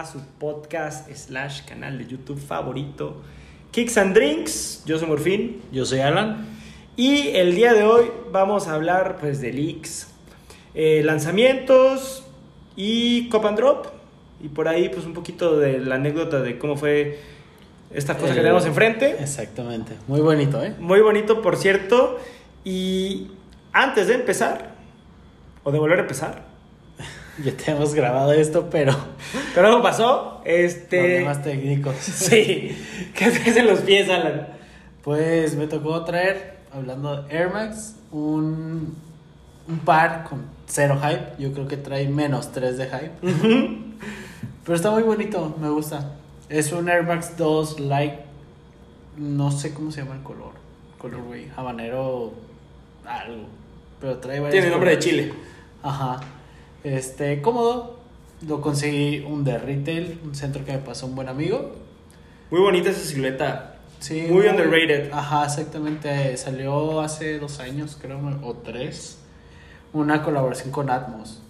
a su podcast slash canal de YouTube favorito, Kicks and Drinks. Yo soy Morfín. Yo soy Alan. Y el día de hoy vamos a hablar pues de leaks, eh, lanzamientos y Cop and Drop. Y por ahí pues un poquito de la anécdota de cómo fue esta cosa que tenemos enfrente. Exactamente. Muy bonito, ¿eh? Muy bonito, por cierto. Y antes de empezar, o de volver a empezar, Ya te hemos grabado esto, pero pero algo pasó. Este. problemas técnicos. Sí, ¿qué traes en los pies, Alan? Pues me tocó traer, hablando de Air Max, un, un par con cero hype. Yo creo que trae menos 3 de hype. Pero está muy bonito, me gusta. Es un Air Max 2 Light. No sé cómo se llama el color. Color, güey. Habanero. Algo. Pero trae varios Tiene nombre de. Chile. Ajá. Este, cómodo. Lo conseguí un de retail, un centro que me pasó un buen amigo. Muy bonita esa silueta. Sí, Muy underrated. Ajá, exactamente. Salió hace dos años, creo, o tres. Una colaboración con Atmos.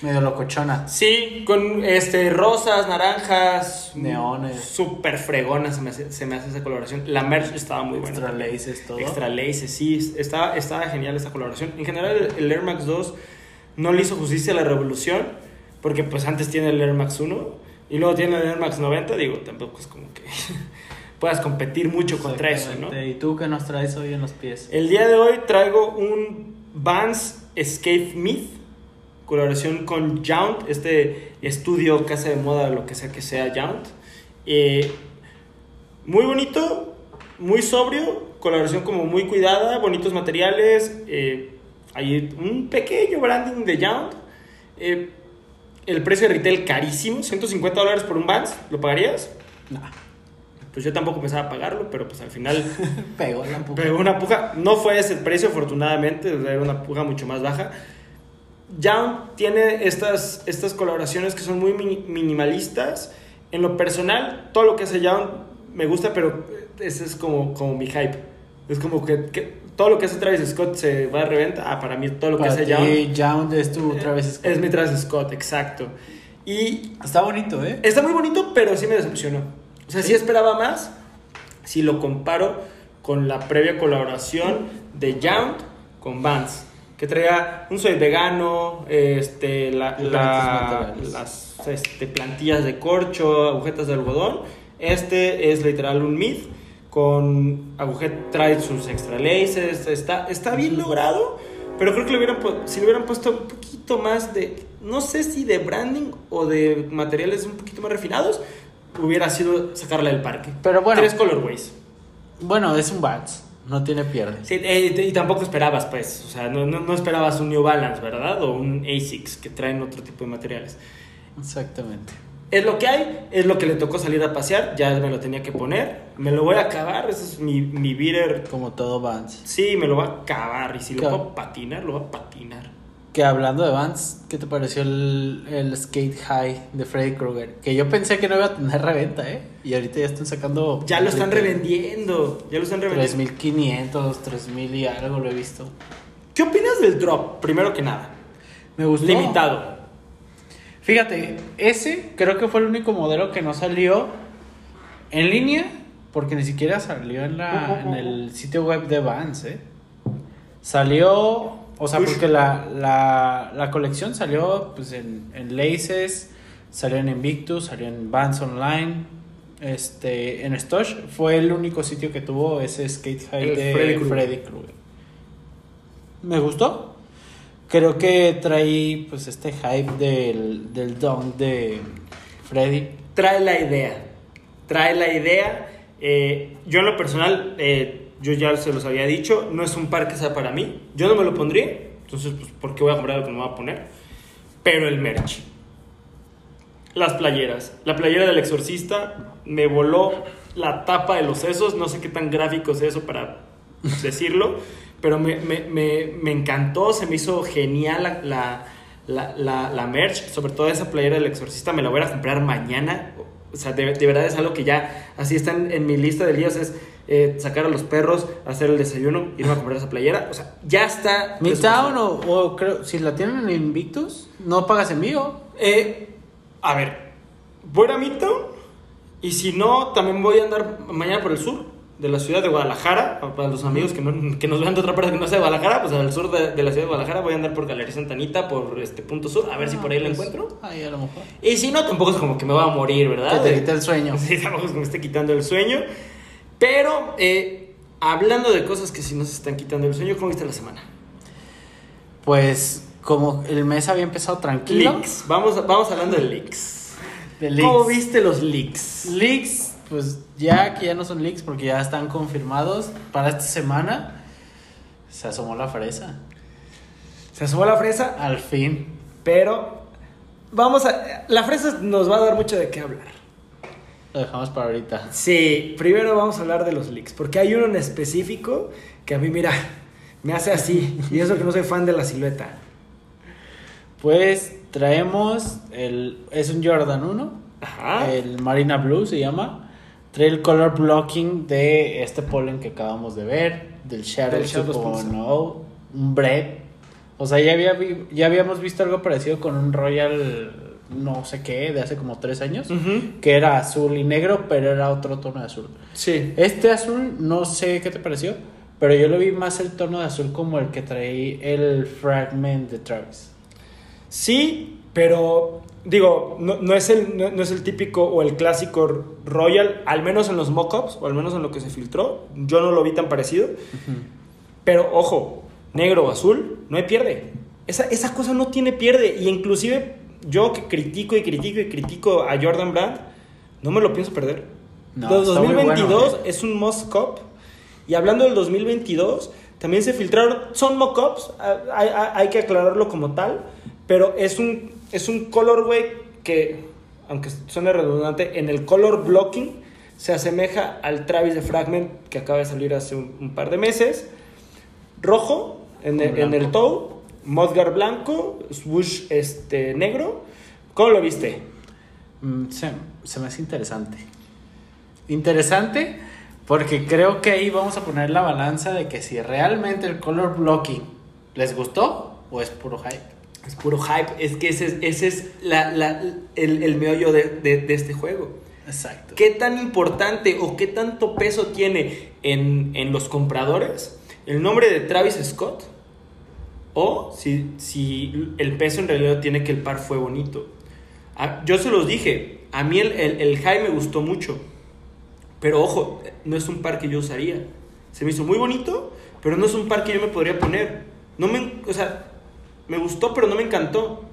Medio locochona. Sí, con este rosas, naranjas, Neones. Súper fregona se me, hace, se me hace esa coloración. La merch estaba muy buena. Extra laces, todo. Extra laces, sí. Estaba, estaba genial esa colaboración. En general, el, el Air Max 2 no le hizo justicia a la revolución. Porque pues antes tiene el Air Max 1 y luego tiene el Air Max 90. Digo, tampoco es como que puedas competir mucho contra eso, ¿no? ¿Y tú qué nos traes hoy en los pies? El día de hoy traigo un Vans Escape Myth, colaboración con Jount, este estudio, casa de moda, lo que sea que sea Jount. Eh, muy bonito, muy sobrio, colaboración como muy cuidada, bonitos materiales, eh, hay un pequeño branding de Jount. Eh, el precio de retail carísimo, 150 dólares por un Vans, ¿lo pagarías? Nah, Pues yo tampoco pensaba pagarlo, pero pues al final... pegó la puta. Pegó una puja, no fue ese el precio, afortunadamente, era una puja mucho más baja. Young tiene estas, estas colaboraciones que son muy mini- minimalistas. En lo personal, todo lo que hace Young me gusta, pero ese es como, como mi hype. Es como que, que todo lo que hace Travis Scott se va de reventa. Ah, para mí todo lo que hace Young Jound es tu Travis Scott. es mi Travis Scott, exacto. Y Está bonito, ¿eh? Está muy bonito, pero sí me decepcionó. O sea, sí esperaba más si lo comparo con la previa colaboración de Yount con Vans, que traía un soy vegano, este, la- las este, plantillas de corcho, agujetas de algodón. Este es literal un mid con agujet, trae sus extra laces, está, está bien logrado, pero creo que le hubieran, si le hubieran puesto un poquito más de, no sé si de branding o de materiales un poquito más refinados, hubiera sido sacarla del parque. Pero bueno. Tres colorways. Bueno, es un Vans. No tiene pierde. Sí, eh, y tampoco esperabas, pues, o sea, no, no, no esperabas un New Balance, ¿verdad? O un ASICS, que traen otro tipo de materiales. Exactamente. Es lo que hay, es lo que le tocó salir a pasear, ya me lo tenía que poner, me lo voy a acabar, ese es mi, mi beater. Como todo Vans. Sí, me lo va a acabar, y si lo puedo patinar, lo va a patinar. Que hablando de Vans, ¿qué te pareció el, el Skate High de Freddy Krueger? Que yo pensé que no iba a tener reventa, ¿eh? Y ahorita ya están sacando. Ya lo están revendiendo, ya lo están revendiendo. 3500, 3000 y algo lo he visto. ¿Qué opinas del drop, primero que nada? Me gustó. Limitado. Fíjate, ese creo que fue el único modelo que no salió en línea, porque ni siquiera salió en, la, en el sitio web de Vans, ¿eh? Salió, o sea, porque la, la, la colección salió pues, en, en Laces, salió en Invictus, salió en Vans Online, este, en Stosh. Fue el único sitio que tuvo ese skate high El de Freddy. Krueger. Me gustó. Creo que trae pues este hype del, del dunk de Freddy. trae la idea. Trae la idea. Eh, yo en lo personal, eh, yo ya se los había dicho, no es un par que sea para mí. Yo no me lo pondría. Entonces, pues, ¿por qué voy a comprar lo que me voy a poner? Pero el merch. Las playeras. La playera del exorcista me voló la tapa de los sesos. No sé qué tan gráfico es eso para decirlo. Pero me, me, me, me encantó, se me hizo genial la, la, la, la, la merch. Sobre todo esa playera del exorcista me la voy a comprar mañana. O sea, de, de verdad es algo que ya así está en, en mi lista de días. Es eh, sacar a los perros, hacer el desayuno, irme a comprar esa playera. O sea, ya está. Midtown o, o creo, si la tienen en Invictus, no pagas envío. Eh, a ver, voy a Midtown y si no, también voy a andar mañana por el sur de la ciudad de Guadalajara. Para los amigos que, no, que nos vean de otra parte que no sea de Guadalajara, pues al sur de, de la ciudad de Guadalajara voy a andar por Galería Santanita, por este punto sur, a ver si por ahí lo pues, encuentro. Ahí a lo mejor. Y si no, tampoco es como que me va a morir, ¿verdad? Que te quite el sueño. Sí, tampoco es que me esté quitando el sueño. Pero, eh, hablando de cosas que sí nos están quitando el sueño, ¿cómo viste la semana? Pues como el mes había empezado tranquilo. Leaks. Vamos, vamos hablando de leaks. De leaks. ¿Cómo viste los leaks? Leaks, pues ya que ya no son leaks porque ya están confirmados para esta semana. Se asomó la fresa. Se asomó la fresa, Al fin. pero vamos a... La fresa nos va a dar mucho de qué hablar. Lo dejamos para ahorita. Sí, primero vamos a hablar de los leaks, porque hay uno en específico que a mí, mira, me hace así, y eso que no soy fan de la silueta. Pues traemos el. Es un Jordan 1. Ajá. El Marina Blue se llama. Trae el color blocking de este polen que acabamos de ver. Del Shadow Shadow 2.0. Un Bread. O sea, ya, había, ya habíamos visto algo parecido con un Royal no sé qué de hace como tres años. Que era azul y negro, pero era otro tono de azul. Sí. Este azul, no sé qué te pareció. Pero yo lo vi más el tono de azul como el que trae el Fragment de Travis. Sí, pero digo, no, no es el, no, no es el típico o el clásico Royal, al menos en los mock-ups, o al menos en lo que se filtró. Yo no lo vi tan parecido. Pero ojo, negro o azul, no hay pierde. Esa, esa cosa no tiene pierde. Y inclusive yo que critico y critico y critico a Jordan Brand, no me lo pienso perder. No, Los está muy 2022 bueno, ¿eh? es un cup. Y hablando del 2022, también se filtraron, son mock-ups, hay, hay- hay que aclararlo como tal, pero es un, es un colorway que, aunque suene redundante, en el color blocking se asemeja al Travis de Fragment que acaba de salir hace un, un par de meses. Rojo en el, en el blanco. toe, Modgar blanco, swoosh este, negro. ¿Cómo lo viste? Mm, se, se me hace interesante. Interesante porque creo que ahí vamos a poner la balanza de que si realmente el color blocking les gustó o es puro hype. Es puro hype, es que ese es, ese es la- la- el, el meollo de, de- de este juego. Exacto. ¿Qué tan importante o qué tanto peso tiene en, en los compradores el nombre de Travis Scott? O si, si el peso en realidad tiene que el par fue bonito. Ah, yo se los dije, a mí el, el, el high me gustó mucho. Pero ojo, no es un par que yo usaría. Se me hizo muy bonito, pero no es un par que yo me podría poner. No me, o sea, me gustó, pero no me encantó.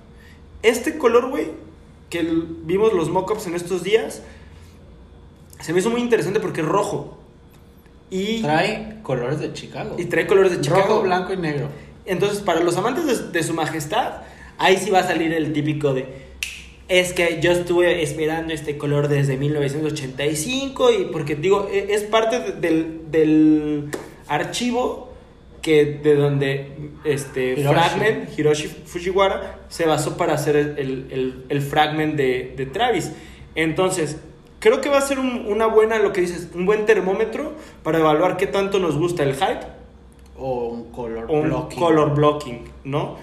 Este color, güey, que vimos los mock-ups en estos días, se me hizo muy interesante porque es rojo. Y Trae colores de Chicago. y trae colores de Chicago. Rojo, blanco y negro. Entonces, para los amantes de, de su majestad, ahí sí va a salir el típico de. Es que yo estuve esperando este color desde 1985 y porque digo, e- es parte de- del, del archivo que de donde este Hiroshi. Fragment, Hiroshi Fujiwara, se basó para hacer el, el- el- fragment de, de Travis. Entonces, creo que va a ser un- una buena, lo que dices, un buen termómetro para evaluar qué tanto nos gusta el hype O un color un blocking. color blocking, ¿no?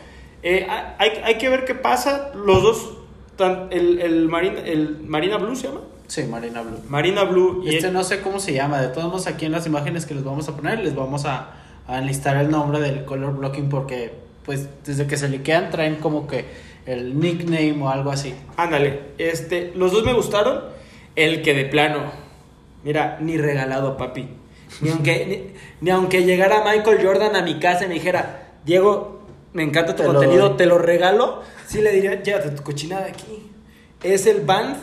Eh, hay, hay que ver qué pasa. Los dos, tan- el, el, Marina, el Marina Blue se llama. Sí, Marina Blue. Marina Blue y Este no sé cómo se llama. De todos modos, aquí en las imágenes que les vamos a poner, les vamos a, a enlistar el nombre del color blocking porque, pues, desde que se liquean traen como que el nickname o algo así. Ándale, este, los dos me gustaron. El que de plano, mira, ni regalado, papi. Ni aunque, ni, ni aunque llegara Michael Jordan a mi casa y me dijera, Diego, me encanta tu Te contenido, doy". te lo regalo, sí le diría, llévate tu cochinada aquí. Es el band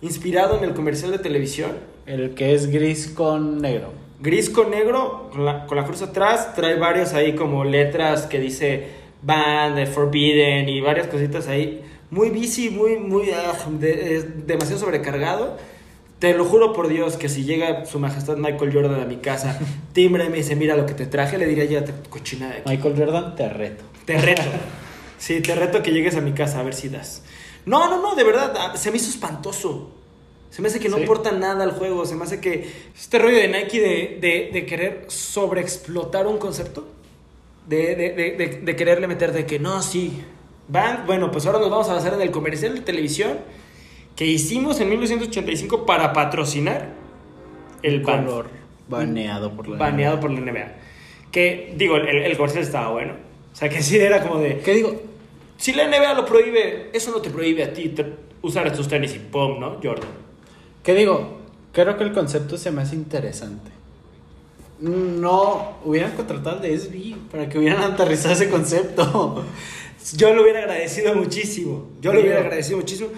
inspirado en el comercial de televisión. El que es gris con negro. Gris con negro, con la, con la cruz atrás, trae varios ahí como letras que dice Band, Forbidden y varias cositas ahí. Muy busy, muy, muy, ah, de- es demasiado sobrecargado. Te lo juro por Dios que si llega su majestad Michael Jordan a mi casa, timbre y me dice, mira lo que te traje, le diría, ya te cochina de aquí. Michael Jordan, te reto. Te reto. Sí, te reto que llegues a mi casa a ver si das. No, no, no, de verdad, ah, se me hizo espantoso. Se me hace que no Sí. aporta nada al juego. Se me hace que este rollo de Nike de, de, de querer sobreexplotar un concepto, de, de, de, quererle meter de que no, sí, van, bueno, pues ahora nos vamos a basar en el comercial de televisión que hicimos en 1985 para patrocinar el color baneado por la baneado por la NBA. Que, digo, el, el comercial estaba bueno. O sea, que sí era como de... ¿Qué digo? Si la NBA lo prohíbe, eso no te prohíbe a ti usar estos tenis y pum, ¿no, Jordan? ¿Qué digo? Creo que el concepto se me hace interesante. No hubieran contratado al de SB para que hubieran aterrizado ese concepto. Yo lo hubiera agradecido muchísimo. Yo lo hubiera agradecido muchísimo.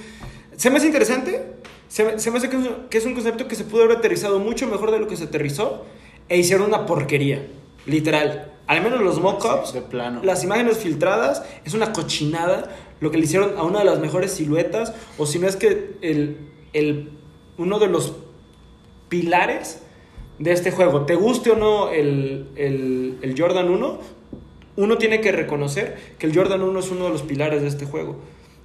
Se me hace interesante. Se me, se me hace que es, un- que es un concepto que se pudo haber aterrizado mucho mejor de lo que se aterrizó. E hicieron una porquería. Literal. Al menos los mock-ups. De plano. Las imágenes filtradas. Es una cochinada. Lo que le hicieron a una de las mejores siluetas. O si no es que el, el, uno de los pilares de este juego. Te guste o no el, el, el Jordan 1, uno tiene que reconocer que el Jordan 1 es uno de los pilares de este juego.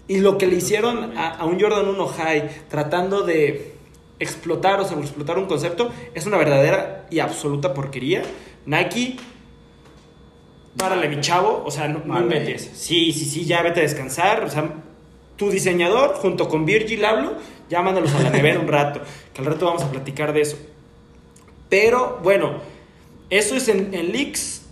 Y lo que le hicieron a, a un Jordan 1 High, tratando de explotar o sobreexplotar un concepto, es una verdadera y absoluta porquería. Nike, párale mi chavo, o sea, no, no inventes. Sí, sí, sí, ya vete a descansar. O sea, tu diseñador, junto con Virgil hablo, ya mándalos a la nevera un rato, que al rato vamos a platicar de eso. Pero bueno, eso es en, en leaks,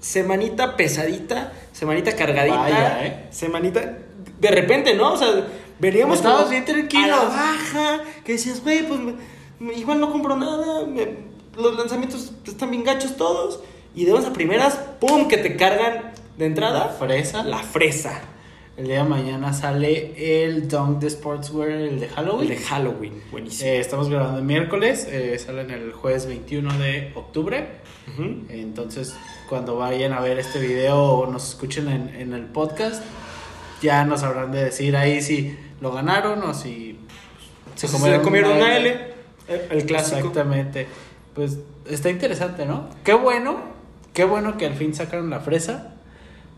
semanita pesadita, semanita cargadita, Vaya, ¿eh? semanita, de repente, ¿no? O sea, veníamos Estábamos bien tranquilos. a la baja, que decías, güey, pues me- me- igual no compro nada, me- los lanzamientos están bien gachos todos, y de unas primeras, ¡pum!, que te cargan de entrada fresa. la fresa, El día de mañana sale el Dunk de Sportswear, el de el Halloween. de Halloween, buenísimo. Eh, estamos grabando el miércoles, eh, salen el jueves 21 de octubre. Entonces, cuando vayan a ver este video o nos escuchen en, en el podcast, ya nos habrán de decir ahí si lo ganaron o si Se comieron, una L, el, el clásico. Exactamente. Pues está interesante, ¿no? Qué bueno, qué bueno que al fin sacaron la fresa,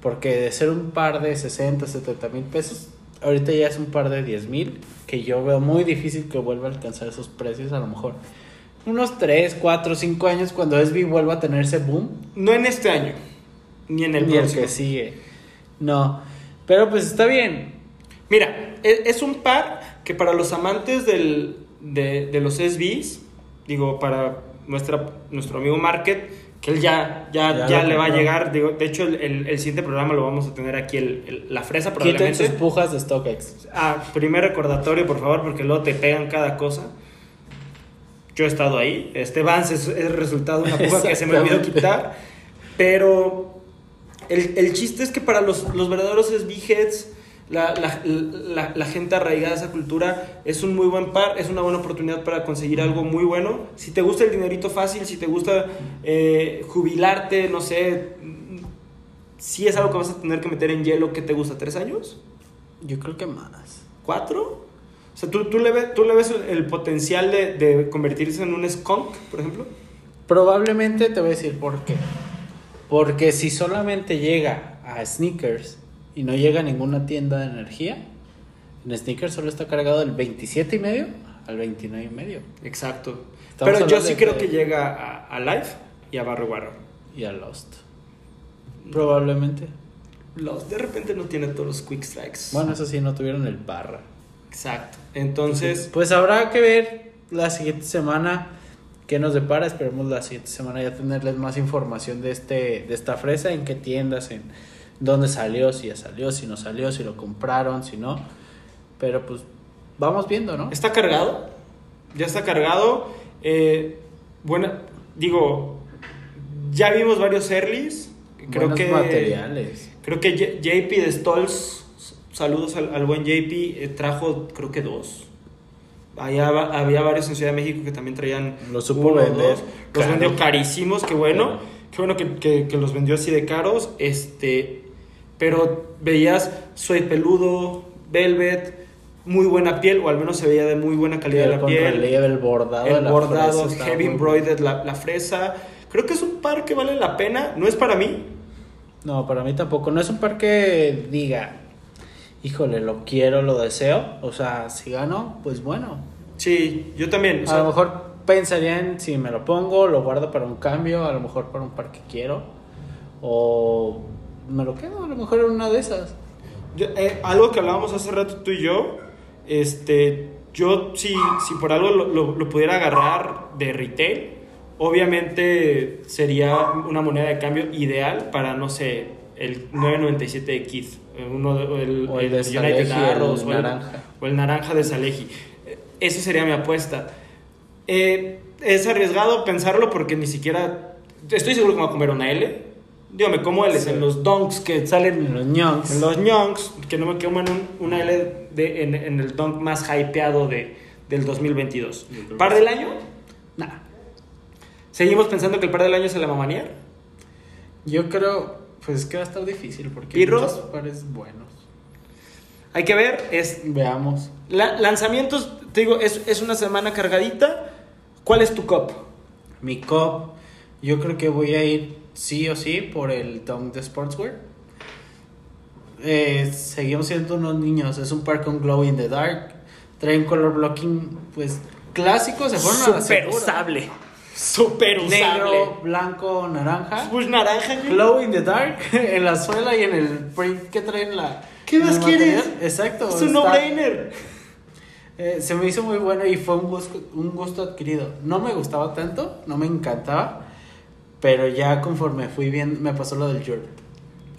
porque de ser un par de 60, 70 mil pesos, ahorita ya es un par de 10 mil, que yo veo muy difícil que vuelva a alcanzar esos precios, a lo mejor unos 3, 4, 5 años cuando SB vuelva a tener ese boom, No en este año, ni en el ni el que sigue. No, pero pues está bien. Mira, e- es, un par que para los amantes del, de, de los SBs, digo, para nuestra, nuestro amigo Market, que él ya, ya, Ya le va a llegar. Digo, de hecho, el, el- el siguiente programa lo vamos a tener aquí, el, la fresa Quiten probablemente. sus pujas de StockX. Ah, primer recordatorio, por favor, porque luego te pegan cada cosa. Yo he estado ahí. Este Vance es el resultado de una puja que se me olvidó quitar. Pero el, el chiste es que para los, los verdaderos SB-heads, la, la, la- la gente arraigada a esa cultura, es un muy buen par, es una buena oportunidad para conseguir algo muy bueno. Si te gusta el dinerito fácil, si te gusta eh, jubilarte, no sé, si es algo que vas a tener que meter en hielo, ¿qué te gusta? ¿Tres años? Yo creo que más. ¿Cuatro? O sea, ¿tú, tú, le, ves, tú le ves el, el potencial de, de convertirse en un skunk, por ejemplo? Probablemente te voy a decir por qué. Porque si solamente llega a sneakers y no llega a ninguna tienda de energía, en sneakers solo está cargado del 27 y medio al 29 y medio Exacto. Estamos Pero yo sí de creo que- que llega a, a Life y a Barrio Guarro. y a Lost. Probablemente. Los de repente no tiene todos los quick strikes. Bueno, eso sí, no tuvieron el barra. Exacto. Entonces, Pues habrá que ver la siguiente semana qué nos depara. Esperemos la siguiente semana ya tenerles más información de este de esta fresa, en qué tiendas, en dónde salió, si ya salió, si no salió, si lo compraron, si no. Pero pues vamos viendo, ¿no? está cargado. Ya está cargado. Eh, bueno, digo, ya vimos varios earlys. Creo Buenos que materiales. Creo que JP de Stolz, saludos al, al buen JP, eh, trajo creo que dos. Allá había varios en Ciudad de México que también traían Los supo uno vender dos. Los vendió carísimos, qué bueno. Bueno. Qué bueno que, que- que los vendió así de caros. Este, pero veías soy peludo, velvet, muy buena piel, o al menos se veía de muy buena calidad El la piel. relieve, el bordado. de El la bordado, fresa heavy embroidered, la, la fresa. Creo que es un par que vale la pena. No es para mí, No, para mí tampoco. No es un par que diga, híjole, lo quiero, lo deseo. O sea, si gano, pues bueno. Sí, yo también. o sea, a lo mejor pensaría en si me lo pongo, lo guardo para un cambio, a lo mejor para un par que quiero. O me lo quedo, a lo mejor en una de esas. yo- eh, algo que hablábamos hace rato tú y yo, este, Yo, si, si por algo lo, lo- lo pudiera agarrar de retail, obviamente sería una moneda de cambio ideal para, no sé, el 997 de Kid. eh, Uno de- o el, O el de United Salehi, el Arrows, o naranja. o el naranja de Salehi. Eh, Esa sería mi apuesta. Eh, es arriesgado pensarlo porque ni siquiera. Estoy seguro que me voy a comer una L. Digo, me como L Sí. en los donks que salen En los ñonks. en los ñonks, que no me coman un- una L de, en, en el dunk más hypeado de, del 2022. Yo creo ¿Par del año? Nah. ¿Seguimos pensando que el par del año es el Mamanier? Yo creo, pues es que va a estar difícil porque hay pares buenos. Hay que ver, es Veamos. la- lanzamientos, te digo, es, es una semana cargadita. ¿Cuál es tu cop? Mi cop, yo creo que voy a ir sí o sí por el Dunk de Sportswear. Eh, seguimos siendo unos niños, es un par con glow in the dark. Trae un color blocking, pues clásico, se fueron a la Super usable. Super usable. Negro, blanco, naranja. Pues naranja. Glow in the dark en la suela y en el print que traen la. ¿Qué en más quieres? Exacto. Es un no-brainer. eh, se me hizo muy bueno y fue un gusto, un gusto adquirido. No me gustaba tanto, no me encantaba, pero ya conforme fui bien me pasó lo del Jordan.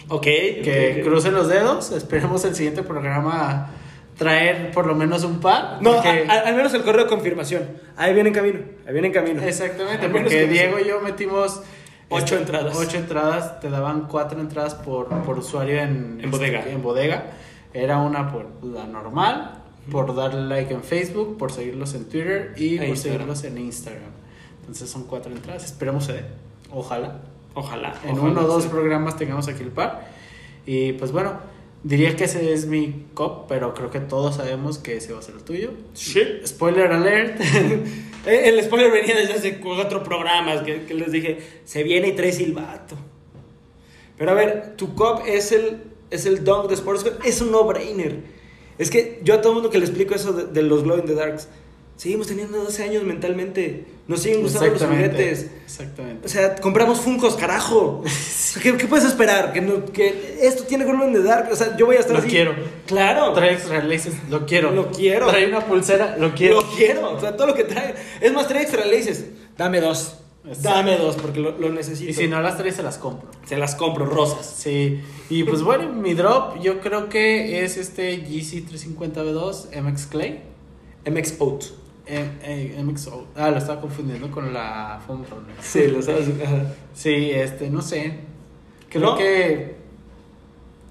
Ok. Que ok, ok. crucen los dedos, esperemos el siguiente programa traer por lo menos un par. No, porque- a- a- al menos el correo de confirmación. Ahí viene en camino. Ahí viene en camino. Exactamente, porque que- Diego y yo metimos Ocho este, entradas. Ocho entradas, te daban cuatro entradas por, por usuario en, En bodega. en bodega. Era una por la normal, por darle like en Facebook, por seguirlos en Twitter y E por Instagram. seguirlos en Instagram. Entonces son cuatro entradas, esperemos se dé. Ojalá. Ojalá. En ojalá uno o dos programas tengamos aquí el par. Y pues bueno, diría que ese es mi cop, pero creo que todos sabemos que ese va a ser el tuyo. Sí. Spoiler alert. Eh, El spoiler venía desde hace cuatro programas que, que les dije, se viene y trae silbato. Pero a ver, tu cop es el, es el dunk de Sports es un no-brainer. Es que yo a todo el mundo que le explico eso de, de los Glow in the Darks, seguimos teniendo 12 años mentalmente, nos siguen gustando los juguetes. Exactamente. O sea, compramos Funcos, carajo. ¿Qué, qué puedes esperar? Que, no- que esto tiene in the Dark. O sea, yo voy a estar Lo así. quiero. Claro. Trae extra laces, lo quiero. Lo quiero. Trae una pulsera, lo quiero. Lo quiero, o sea, todo lo que trae. Es más, trae extra laces. Dame dos. Exacto. Dame dos, porque lo, lo necesito. Y si no las traes, se las compro. Se las compro rosas. Sí. Y pues bueno, mi drop yo creo que es este GC350B2 MX Clay. MX Out. Eh, eh, MX Ah, lo estaba confundiendo con la Foam Runner. Sí, lo sabes. Sí, este, no sé. Creo ¿No? que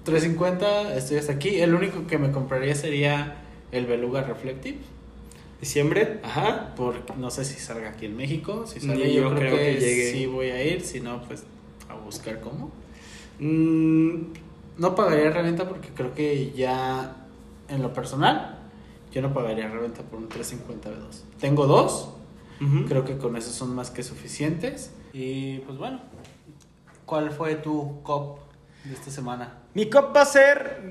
350 estoy hasta aquí. El único que me compraría sería el Beluga Reflective. Diciembre, ajá. Porque no sé si salga aquí en México. Si sale, yo yo, creo, creo que, que llegue. sí voy a ir. Si no, pues a buscar cómo. Mm, No pagaría reventa porque creo que ya en lo personal, yo no pagaría reventa por un 350 B2. Tengo dos, ujú. creo que con eso son más que suficientes. Y pues bueno, ¿cuál fue tu cop de esta semana? Mi cop va a ser,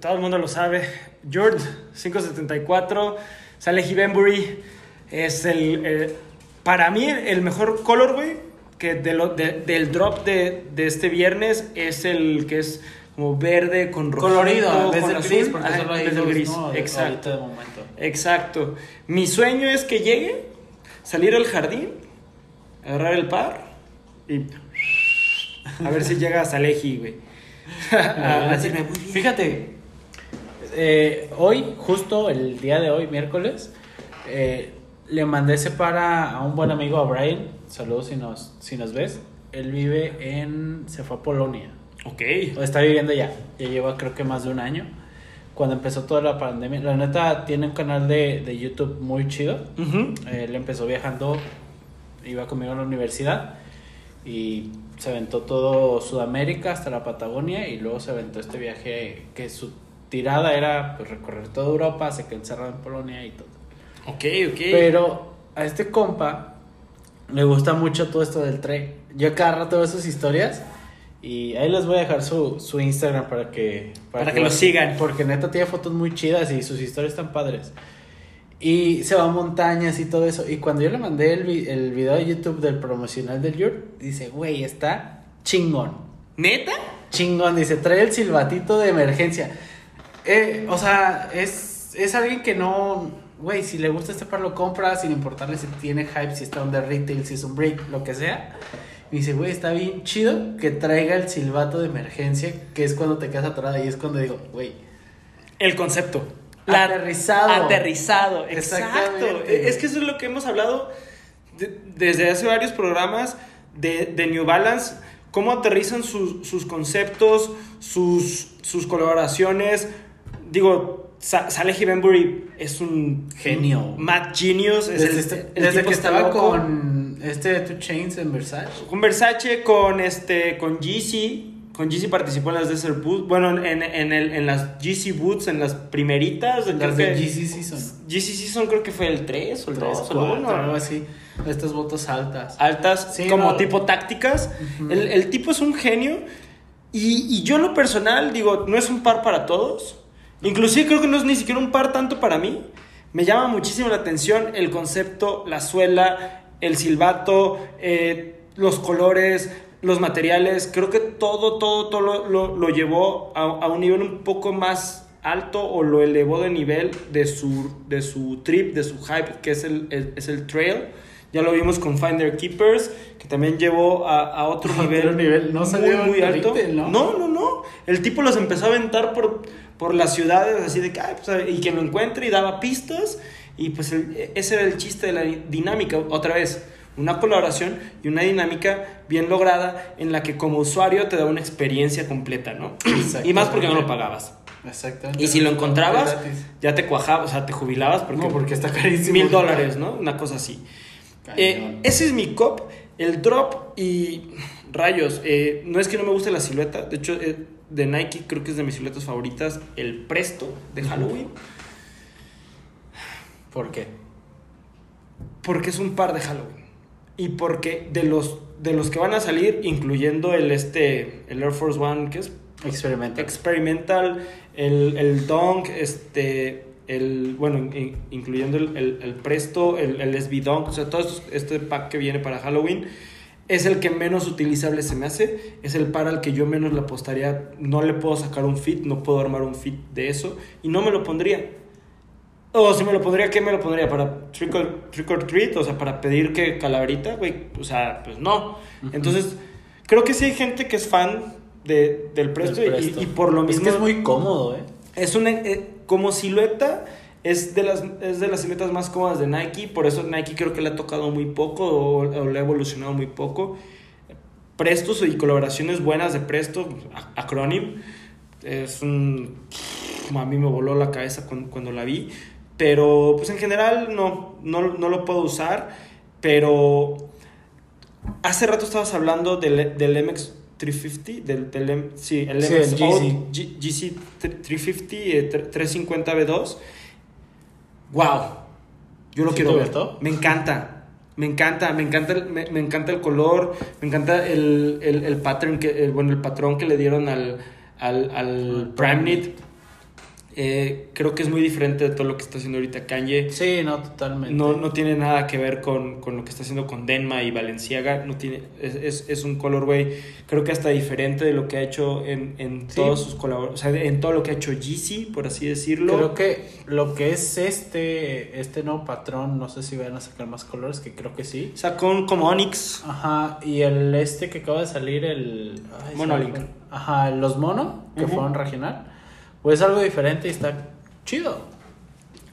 todo el mundo lo sabe, Jordan 574, Salehi Benbury. Es el, el- para mí, el mejor colorway que de lo- de- del drop de, de este viernes es el que es como verde con rojo. Colorido, del azul. gris, Exacto. ahorita de momento. Exacto. Mi sueño es que llegue, salir al jardín, agarrar el par y a ver si llega a Salehi, güey. a decirme. Fíjate, eh, hoy, justo el día de hoy, miércoles, eh, le mandé ese para a un buen amigo, a Brian. Saludos si nos, si nos ves. Él vive en. Se fue a Polonia. Ok. O está viviendo ya. Ya lleva creo que más de un año. Cuando empezó toda la pandemia. La neta tiene un canal de, de YouTube muy chido. Ujú. Él empezó viajando, iba conmigo a la universidad y se aventó todo Sudamérica hasta la Patagonia y luego se aventó este viaje que su tirada era pues, recorrer toda Europa, se quedó encerrado en Polonia y todo. Ok, ok. Pero a este compa le gusta mucho todo esto del tren. Yo cada rato veo sus historias y ahí les voy a dejar su, su Instagram para que... Para que lo sigan. Porque neta tiene fotos muy chidas y sus historias están padres. Y se va a montañas y todo eso. Y cuando yo le mandé el, el video de YouTube del promocional del Yurt, dice, güey, está chingón. ¿Neta? Chingón, dice, trae el silbatito de emergencia. Eh, o sea, es, es alguien que no, güey, si le gusta este par lo compra, sin importarle si tiene hype, si está under retail, si es un break, lo que sea. Me dice, güey, está bien chido que traiga el silbato de emergencia, que es cuando te quedas atorada y es cuando digo, güey, El concepto. Aterrizado. Aterrizado, exacto. Es que eso es lo que hemos hablado de- desde hace varios programas de, de New Balance, cómo aterrizan sus, sus conceptos, sus, sus colaboraciones. Digo, Sa- Saleh Benbury es un Genio. Mad genius. Es desde, el- este- el desde tipo que estaba loco. con este Two Chains en Versace. Con Versace, con este, con Yeezy. Con Yeezy participó en las Desert Boots. Bueno, en, en, el, en las Yeezy Boots, en las primeritas. Las de GC Season. Yeezy Season creo que fue el 3 o el 2 Tres, o el cuatro, algo 1. así. Estas botas altas. Altas, Sí, como no. tipo tácticas. el, el tipo es un genio. Y, y yo en lo personal, digo, no es un par para todos. Inclusive creo que no es ni siquiera un par tanto para mí. Me llama muchísimo la atención el concepto, la suela, el silbato, eh, los colores, los materiales. Creo que todo, todo, todo lo, lo- lo llevó a, a un nivel un poco más alto o lo elevó de nivel de su, de su trip, de su hype, que es el, el- es el trail. Ya lo vimos con Finder Keepers, que también llevó a, a otro A nivel, nivel. No salió muy, muy alto. ¿no? no, no, no. El tipo los empezó a aventar por, por las ciudades, así de que, ay, pues, y que lo encuentre y daba pistas. Y pues el- ese era el chiste de la dinámica. Otra vez, una colaboración y una dinámica bien lograda en la que como usuario te da una experiencia completa, ¿no? Y más porque no lo pagabas. Exactamente. Y si lo encontrabas, ya te cuajabas, o sea, te jubilabas porque, No, porque está carísimo. mil dólares, ¿no? Una cosa así. Eh, ese es mi cop, el drop y rayos. eh, no es que no me guste la silueta, de hecho, eh, de Nike creo que es de mis siluetas favoritas, el Presto de Halloween, ¿Por qué? porque es un par de Halloween. Y porque de los, de los que van a salir, incluyendo el, este, el Air Force One, que es Experimenta. Experimental, el, el Dunk, este, el, bueno, in- incluyendo el, el- el Presto, el, el SB Dunk, o sea, todo este pack que viene para Halloween, es el que menos utilizable se me hace, es el par al que yo menos le apostaría, no le puedo sacar un fit, no puedo armar un fit de eso, y no me lo pondría. O si me lo pondría, ¿qué me lo pondría? ¿Para trick or, trick or treat? O sea, para pedir que calaverita, güey. O sea, pues no. Entonces, creo que sí hay gente que es fan de, del Presto, Del y- Presto. Y, por lo Es mismo... que es muy cómodo, ¿eh? Es una, eh, como silueta, es de, las, es de las siluetas más cómodas de Nike. Por eso Nike creo que le ha tocado muy poco o, o le ha evolucionado muy poco. Prestos y colaboraciones buenas de Presto, a- Acronym, es un... A mí me voló la cabeza cuando, cuando la vi. Pero, pues en general no, no, no lo puedo usar. Pero hace rato estabas hablando del, del MX 350, del, del sí, el Sí, MX el Old G- GC 350, eh, 350 B2. Wow, yo lo ¿Sí quiero ver. gustó? Me encanta. Me encanta, me encanta, el, me, me encanta el color, me encanta el, el, el pattern que, el, bueno, el patrón que le dieron al, al, al Prime Knit. Eh, creo que es muy diferente de todo lo que está haciendo ahorita Kanye. Sí, no, totalmente. No, no tiene nada que ver con, con lo que está haciendo con Denma y Valenciaga. No tiene, es, es, es un colorway, creo que hasta diferente de lo que ha hecho en, en Sí. todos sus colaboraciones. O sea, en todo lo que ha hecho Yeezy, por así decirlo. Creo que lo que es este, este nuevo patrón, no sé si van a sacar más colores, que creo que sí. Sacó un como Onyx. Ajá, y el este que acaba de salir, el... Monolink. Ajá, los mono, que fueron regional. Pues algo diferente y está chido.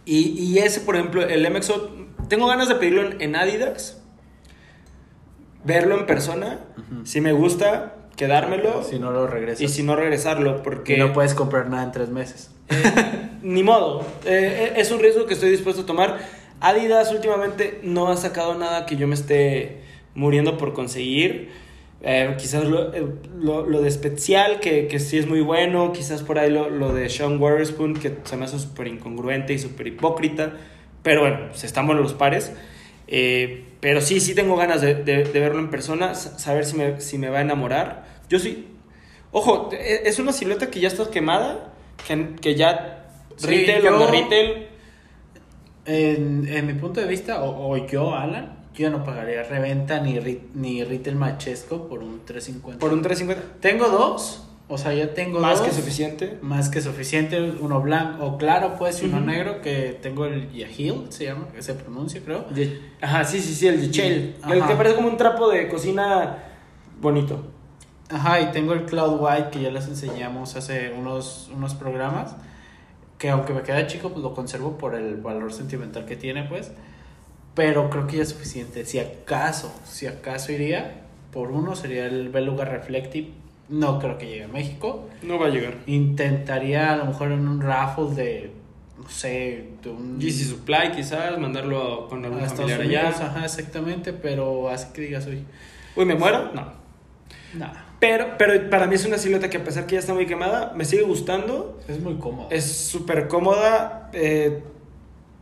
Y, y ese, por ejemplo, el MXO, tengo ganas de pedirlo en, en Adidas, verlo en persona, si me gusta, quedármelo, Si no lo regresas. y si no regresarlo, porque Que no puedes comprar nada en tres meses. ni modo, Eh, es un riesgo que estoy dispuesto a tomar. Adidas últimamente no ha sacado nada que yo me esté muriendo por conseguir. Eh, quizás lo, eh, lo, lo de especial, que, que sí es muy bueno. Quizás por ahí lo, lo de Sean Witherspoon, que se me hace súper incongruente y súper hipócrita. Pero bueno, pues están buenos los pares. Eh, pero sí, sí tengo ganas de, de- de verlo en persona, sa- saber si me, si me va a enamorar. Yo sí. Ojo, e- es una silueta que ya está quemada, que, que ya Sí, retail, yo- retail. En, en mi punto de vista, o, o yo, Alan, yo no pagaría reventa ni, ri- ni retail machesco por un 350. Por un 350. Tengo dos, O sea, ya tengo Más dos. que suficiente. Más que suficiente, uno blanco o claro, pues, y uno negro, que tengo el Yahil, se llama, que se pronuncia, creo. Ajá, sí, sí, sí, el Shell. El que parece como un trapo de cocina bonito. Ajá, y tengo el Cloud White que ya les enseñamos hace unos, unos programas. Que aunque me queda chico, pues lo conservo por el valor sentimental que tiene, pues. Pero creo que ya es suficiente. Si acaso, si acaso iría, por uno sería el Beluga Reflective. No creo que llegue a México. No va a llegar. Intentaría a lo mejor en un raffle de, no sé, de un... GC Supply quizás, mandarlo con algún a familiar allá. ajá, exactamente, pero así que digas, uy, Uy, ¿me muero? No. nada, Pero, pero para mí es una silueta que a pesar que ya está muy quemada, me sigue gustando. es muy cómodo. Es súper cómoda. eh,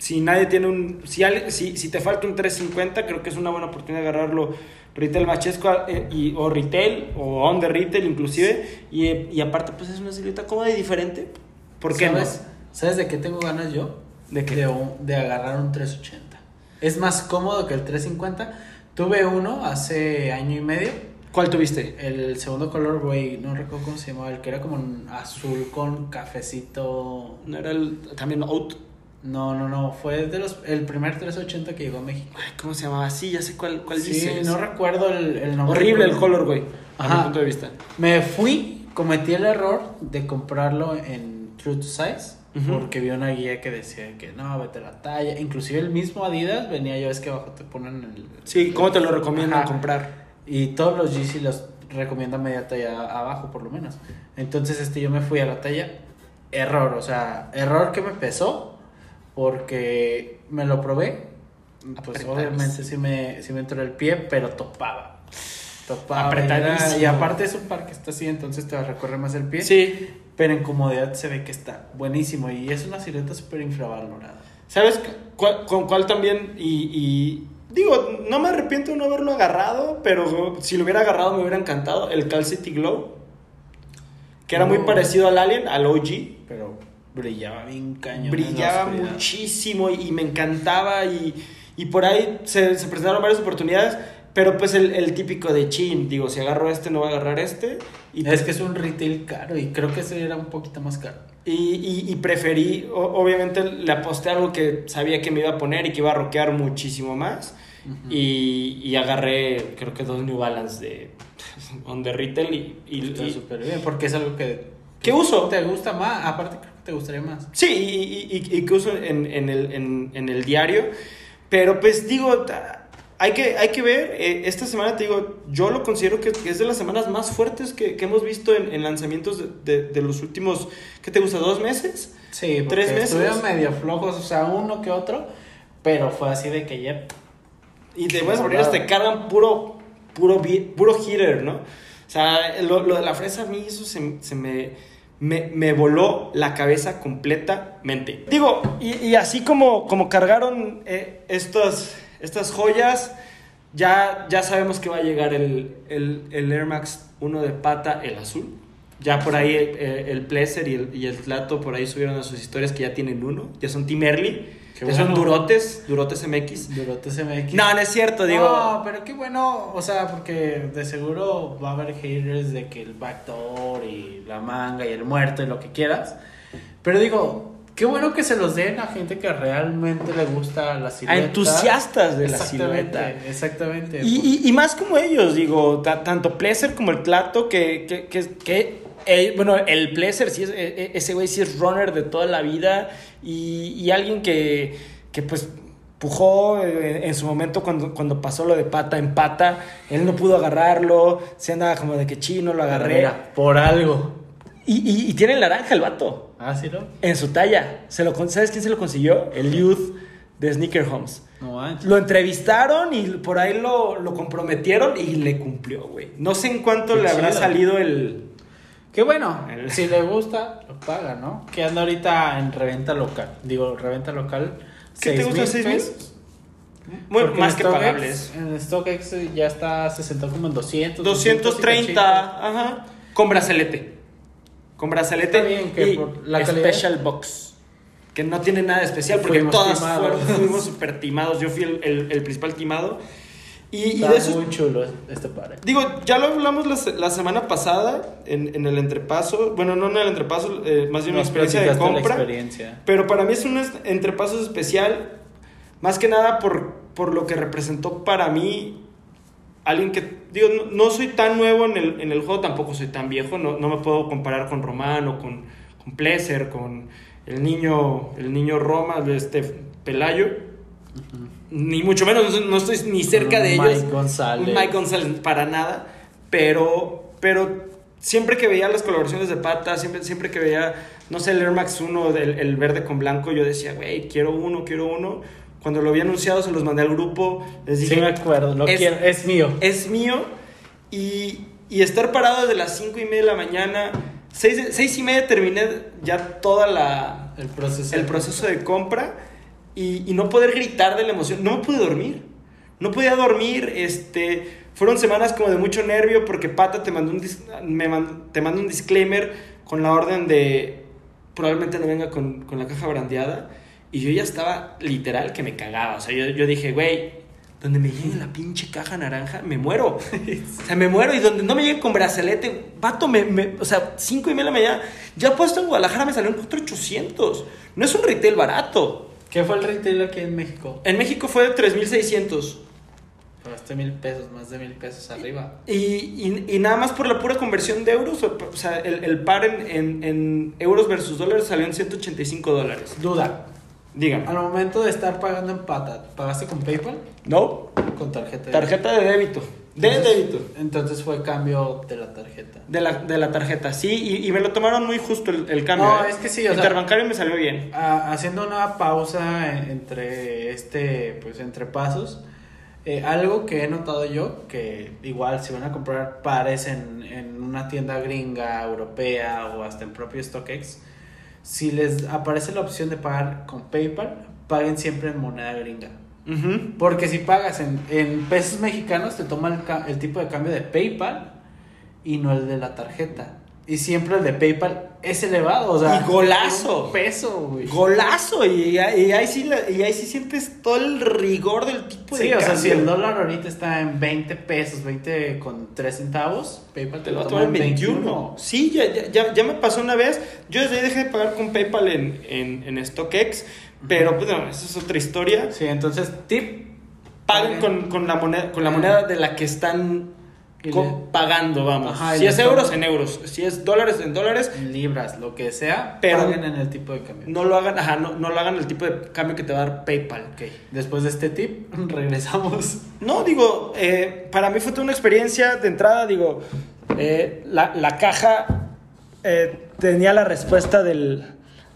si nadie tiene un. Si, si, si te falta un 350, creo que es una buena oportunidad de agarrarlo retail machesco eh, y, o retail o on the retail inclusive. Y, y aparte, pues es una silueta cómoda y diferente. ¿Por qué ¿Sabes? no? ¿Sabes de qué tengo ganas yo? ¿De qué? De, un- de agarrar un 380. Es más cómodo que el 350. Tuve uno hace año y medio. ¿Cuál tuviste? El segundo color, güey, no recuerdo cómo se llamaba, el que era como un azul con cafecito. ¿No era el, también Out? No, no, no, fue de los el primer 380 que llegó a México. Ay, ¿Cómo se llamaba? Sí, ya sé cuál, cuál sí, dices. no recuerdo el, el nombre. Horrible el color, güey. A mi Ajá. punto de vista. Me fui, cometí el error de comprarlo en True to Size. Porque vi una guía que decía que no, vete a la talla. Inclusive el mismo Adidas venía, ya ves que abajo te ponen el... Sí, ¿cómo te lo recomiendan Ajá. comprar? Y todos los Yeezy los recomiendan media talla abajo, por lo menos. Entonces, este, yo me fui a la talla. Error, o sea, error que me pesó. Porque me lo probé. Pues obviamente sí me, sí me entró el pie, pero topaba. Topaba. Y, era- y aparte es un par que está así, entonces te recorre más el pie. Sí. Pero en comodidad se ve que está buenísimo. Y es una silueta súper infravalorada. ¿Sabes cuál- con cuál también? Y, y digo, no me arrepiento de no haberlo agarrado, pero si lo hubiera agarrado me hubiera encantado. El Cal City Glow, que era muy parecido al Alien, al OG. Pero brillaba bien cañón. Brillaba muchísimo y, y me encantaba y, y por ahí se, se presentaron varias oportunidades, pero pues el, el típico de chin, digo, si agarro este no voy a agarrar este. Y Es que es un retail caro y creo que ese era un poquito más caro. Y, y- preferí, o- obviamente le aposté a algo que sabía que me iba a poner y que iba a rockear muchísimo más. y, y agarré, creo que dos New Balance de on the retail y, y- Está y- súper bien, porque es algo que... ¿Qué uso? ¿Te gusta más? Aparte que te gustaría más. Sí, y, y- y- y que uso en, en el, en, en el diario. Pero pues digo, hay que, hay que ver, eh, esta semana te digo, yo lo considero que, es de las semanas más fuertes que, que hemos visto en, en lanzamientos de, de- de los últimos, ¿qué te gusta? ¿Dos meses? Sí, ¿Tres meses? estuvieron medio flojos, o sea, uno que otro, pero fue así de que ya... Y de buenas a te cargan puro, puro, puro hitter, ¿no? O sea, lo, lo de la fresa a mí eso se, se me, me, voló la cabeza completamente. Digo, y, así como, como cargaron eh, estas, estas joyas, ya, ya sabemos que va a llegar el, el, el Air Max 1 de pata, el azul. Ya por ahí eh, el Pleasure y el, y el Tlato por ahí subieron a sus historias que ya tienen uno. Ya son Team Early. Qué son bueno. durotes, durotes MX. Durante CMX. No, no es cierto, digo. No, pero qué bueno, o sea, porque de seguro va a haber haters de que el backdoor y la manga y el muerto y lo que quieras. Pero digo, qué bueno que se los den a gente que realmente le gusta la a silueta. entusiastas de la silueta. Exactamente. Y, y- y más como ellos, digo, ta- tanto Pleasure como el Tlato, que, que, que, que, eh, bueno, el Pleasure, sí es, eh, eh, ese güey sí es runner de toda la vida y, y alguien que, que pues pujó eh, en su momento cuando, cuando pasó lo de pata en pata, él no pudo agarrarlo, se andaba como de que chino, lo agarré. Mira, por algo. Y, y, y tiene el naranja el vato. Ah, sí, ¿no? En su talla. Se lo, ¿Sabes quién se lo consiguió? El youth de Sneaker Homes. No manches. Lo entrevistaron y por ahí lo, lo comprometieron y le cumplió, güey. No sé en cuánto Qué le habrá chido. salido el... Qué bueno, El- si le gusta, lo paga, ¿no? Que anda ahorita en reventa local. Digo, reventa local. ¿Qué te gusta, mil seis mil? pesos. Bueno, Porque más que StockX- pagables. En StockX ya está, se sentó como en 200. 230, ajá. Con brazalete. Con brazalete Está bien, que y por la calidad- Special Box. Que no tiene nada de especial porque Fuimos todas timados. fuimos super timados. Yo fui el, el- el principal timado. Y, y Está de eso, muy chulo este par. digo, ya lo hablamos la, la semana pasada en, en el entrepaso, bueno, no en el entrepaso, eh, más bien una experiencia de compra. experiencia. Pero para mí es un entrepaso especial, más que nada por, por lo que representó para mí alguien que, digo, no, no soy tan nuevo en el, en el juego, tampoco soy tan viejo, no, no me puedo comparar con Román o con, con Pleasure, con el niño, el niño Roma, de este Pelayo. Ni mucho menos, no- estoy ni cerca de Mike ellos. González. Un Mike González, para nada. Pero, pero siempre que veía las colaboraciones de pata, siempre, siempre que veía, no sé, el Air Max 1, del, el verde con blanco, yo decía, güey, quiero uno, quiero uno. Cuando lo había anunciado, se los mandé al grupo. Les dije, Sí me acuerdo, lo es- quiero, es mío. es mío. Y, y estar parado desde las 5 y media de la mañana, 6, seis y media terminé ya toda la, El proceso. el proceso de compra y, y no poder gritar de la emoción. No me pude dormir. No podía dormir. Este, fueron semanas como de mucho nervio porque Pata te mandó un, me man- te manda un disclaimer con la orden de probablemente no venga con, con la caja brandeada. Y yo ya estaba literal que me cagaba. O sea, yo, yo dije, güey, donde me llegue la pinche caja naranja, me muero. o sea, me muero. Y donde no me llegue con brazalete, vato, me, me- o sea, 5 y media de la mañana. Ya puesto en Guadalajara me salió en 4,800. No es un retail barato. ¿Qué fue el retail aquí en México? En México fue de 3,600. Pagaste mil pesos, más de mil pesos arriba. Y, y, y nada más por la pura conversión de euros, o, o sea, el, el par en, en, en euros versus dólares salió en 185 dólares. Duda. Dígame. Al momento de estar pagando en pata, ¿pagaste con PayPal? ¿No? Con tarjeta. de- Tarjeta de débito. De Entonces- débito. Entonces fue cambio de la tarjeta. De la, de la tarjeta, sí, y, y me lo tomaron muy justo el, el cambio. No, ¿eh? es que sí, o sea- Interbancario me salió bien. Haciendo una pausa en- entre este, pues entre pasos, eh, algo que he notado yo, que igual si van a comprar pares en, en una tienda gringa, europea o hasta en propio StockX, si les aparece la opción de pagar con PayPal, paguen siempre en moneda gringa. Ujú. Porque si pagas en, en pesos mexicanos, te toma el, el tipo de cambio de PayPal y no el de la tarjeta. Y siempre el de PayPal es elevado, o sea, Y golazo. peso, güey. Golazo, y, ahí- y ahí sí, la- y ahí sí sientes todo el rigor del tipo de Sí, o sea, si cambio. el dólar ahorita está en 20 pesos, 20 con 3 centavos, PayPal Te lo va a tomar en 21. Sí, ya, ya, ya, ya me pasó una vez. Yo desde ahí dejé de pagar con PayPal en, en, en StockX. Pero pues no, esa es otra historia. Sí, entonces, tip. Paguen con, con la moneda, con la moneda de la que están pagando, vamos. Ajá, si es euros, en euros. Si es dólares, en dólares. En libras, lo que sea, Pero- paguen en el tipo de cambio. No lo hagan, ajá, no, no lo hagan el tipo de cambio que te va a dar PayPal. Ok, después de este tip, regresamos. No, digo, eh, para mí fue toda una experiencia de entrada, digo, eh, la, la caja eh, tenía la respuesta del,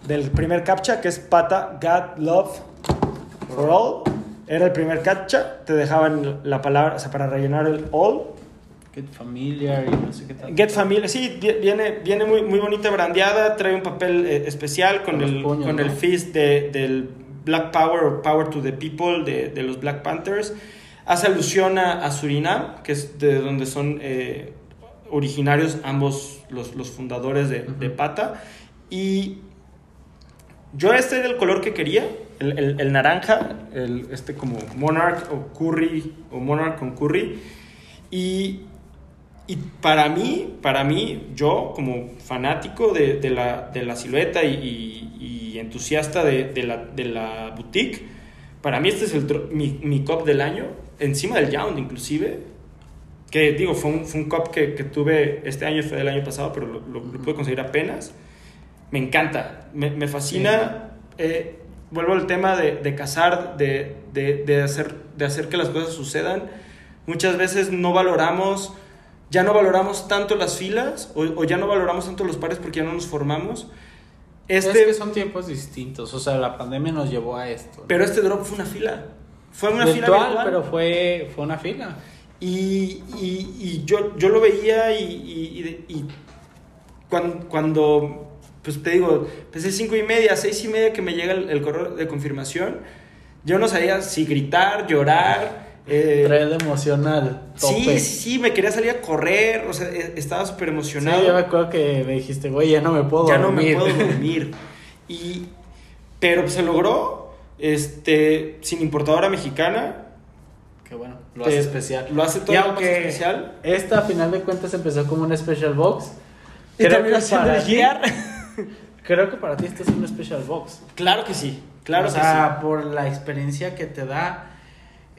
del primer captcha, que es Pata, God, Love, for All. Era el primer captcha, te dejaban la palabra, o sea, para rellenar el all. Get familiar y no sé qué tal. Get Familia, sí, vi- viene, viene muy, muy bonita brandeada, trae un papel eh, especial con, el, puños, con ¿no? el fist de, del Black Power o Power to the People de, de los Black Panthers. Hace alusión a, a Surinam, que es de donde son eh, originarios ambos los, los fundadores de, de Pata. Y yo este era el color que quería, el, el- el naranja, el, este como Monarch o Curry, o Monarch con Curry. Y, y para mí, para mí, yo como fanático de, de la, de la silueta y, y- entusiasta de, de la, de la boutique, para mí este es el, mi, mi cup del año, encima del Yound inclusive, que digo, fue un, fue un cup que, que tuve este año, fue del año pasado, pero lo, lo- lo pude conseguir apenas. Me encanta, me, me fascina. eh, vuelvo al tema de, de cazar, de, de, de hacer, de hacer que las cosas sucedan. Muchas veces no valoramos, ya no valoramos tanto las filas o, o ya no valoramos tanto los pares porque ya no nos formamos. Este, Es que son tiempos distintos, o sea, la pandemia nos llevó a esto. Pero este drop fue una fila. Fue una virtual, fila virtual. pero fue, fue una fila. Y, y- y yo, yo lo veía y, y, y- y cuando, cuando, pues te digo, empecé cinco y media, seis y media que me llega el, el correo de confirmación, yo no sabía si gritar, llorar. eh, Trae de emocional. sí, tope. sí, sí, me quería salir a correr, o sea, eh, estaba súper Sí, emocionado. yo me acuerdo que me dijiste, güey, ya no me puedo ya dormir. no me puedo dormir. Y, pero se logró, este, sin importadora mexicana, que bueno, lo hace especial. Lo hace todo Y más especial. esta a final de cuentas empezó como un special box, Y terminó siendo el. Creo que para ti esto es un special box. Claro que sí, claro o que sea, por la experiencia que te da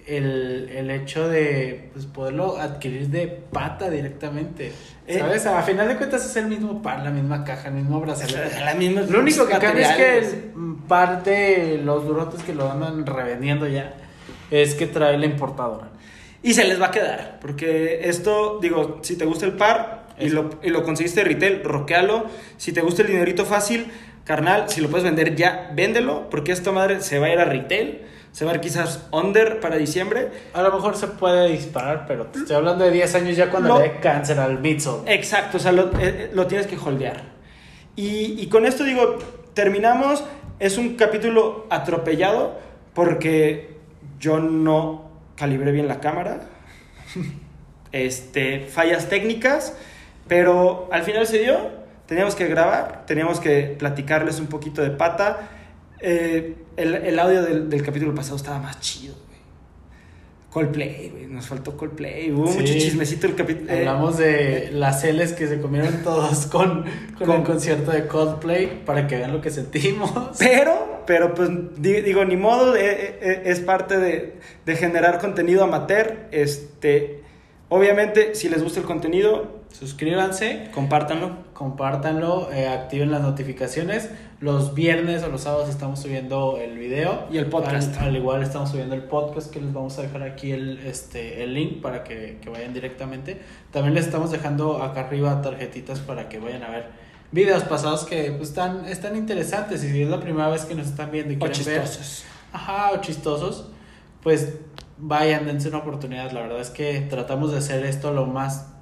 el, el hecho de pues, poderlo adquirir de pata directamente. Eh. ¿Sabes? A final de cuentas es el mismo par, la misma caja, el mismo sí. brazalete. La misma- Lo único que cambia es que el par de los durotes que lo andan revendiendo ya es que trae la importadora. Y se les va a quedar, porque esto, digo, si te gusta el par y lo, y lo conseguiste de retail, roquealo. Si te gusta el dinerito fácil, carnal, si lo puedes vender ya, véndelo, porque esta madre se va a ir a retail, se va a ir quizás under para diciembre. A lo mejor se puede disparar, pero te estoy hablando de 10 años ya cuando le dé cáncer al Mitchell. Exacto, o sea, lo, eh, eh, lo tienes que holdear. Y, y con esto digo, terminamos. Es un capítulo atropellado porque yo no calibré bien la cámara. Este, fallas técnicas, pero al final se dio. Teníamos que grabar, teníamos que platicarles un poquito de pata. Eh, el, el audio del, del capítulo pasado estaba más chido, güey. Coldplay, güey. Nos faltó Coldplay. Hubo Sí. mucho chismecito el capítulo. Hablamos de las L's que se comieron todos con, con, Con- el concierto de Coldplay para que vean lo que sentimos. Pero, pero pues di- digo, ni modo, eh, eh, es parte de, de generar contenido amateur. Este, obviamente, si les gusta el contenido, Suscríbanse, compártanlo. compártanlo, eh, activen las notificaciones. Los viernes o los sábados estamos subiendo el video. Y el podcast. Al, al igual estamos subiendo el podcast que les vamos a dejar aquí el, este, el link para que, que vayan directamente. También les estamos dejando acá arriba tarjetitas para que vayan a ver videos pasados que pues, están, están interesantes. Y si es la primera vez que nos están viendo y O quieren ver chistosos. ajá, o chistosos, pues vayan, dense una oportunidad. La verdad es que tratamos de hacer esto lo más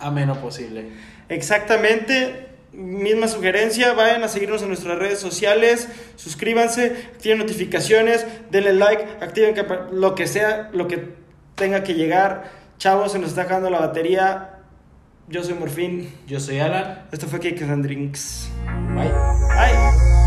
ameno posible. Exactamente. Misma sugerencia, vayan a seguirnos en nuestras redes sociales, suscríbanse, activen notificaciones, denle like, activen lo que sea, lo que tenga que llegar. Chavos, se nos está acabando la batería. Yo soy Morfín. Yo soy Alan. Esto fue Cakes and Drinks. Bye. Bye.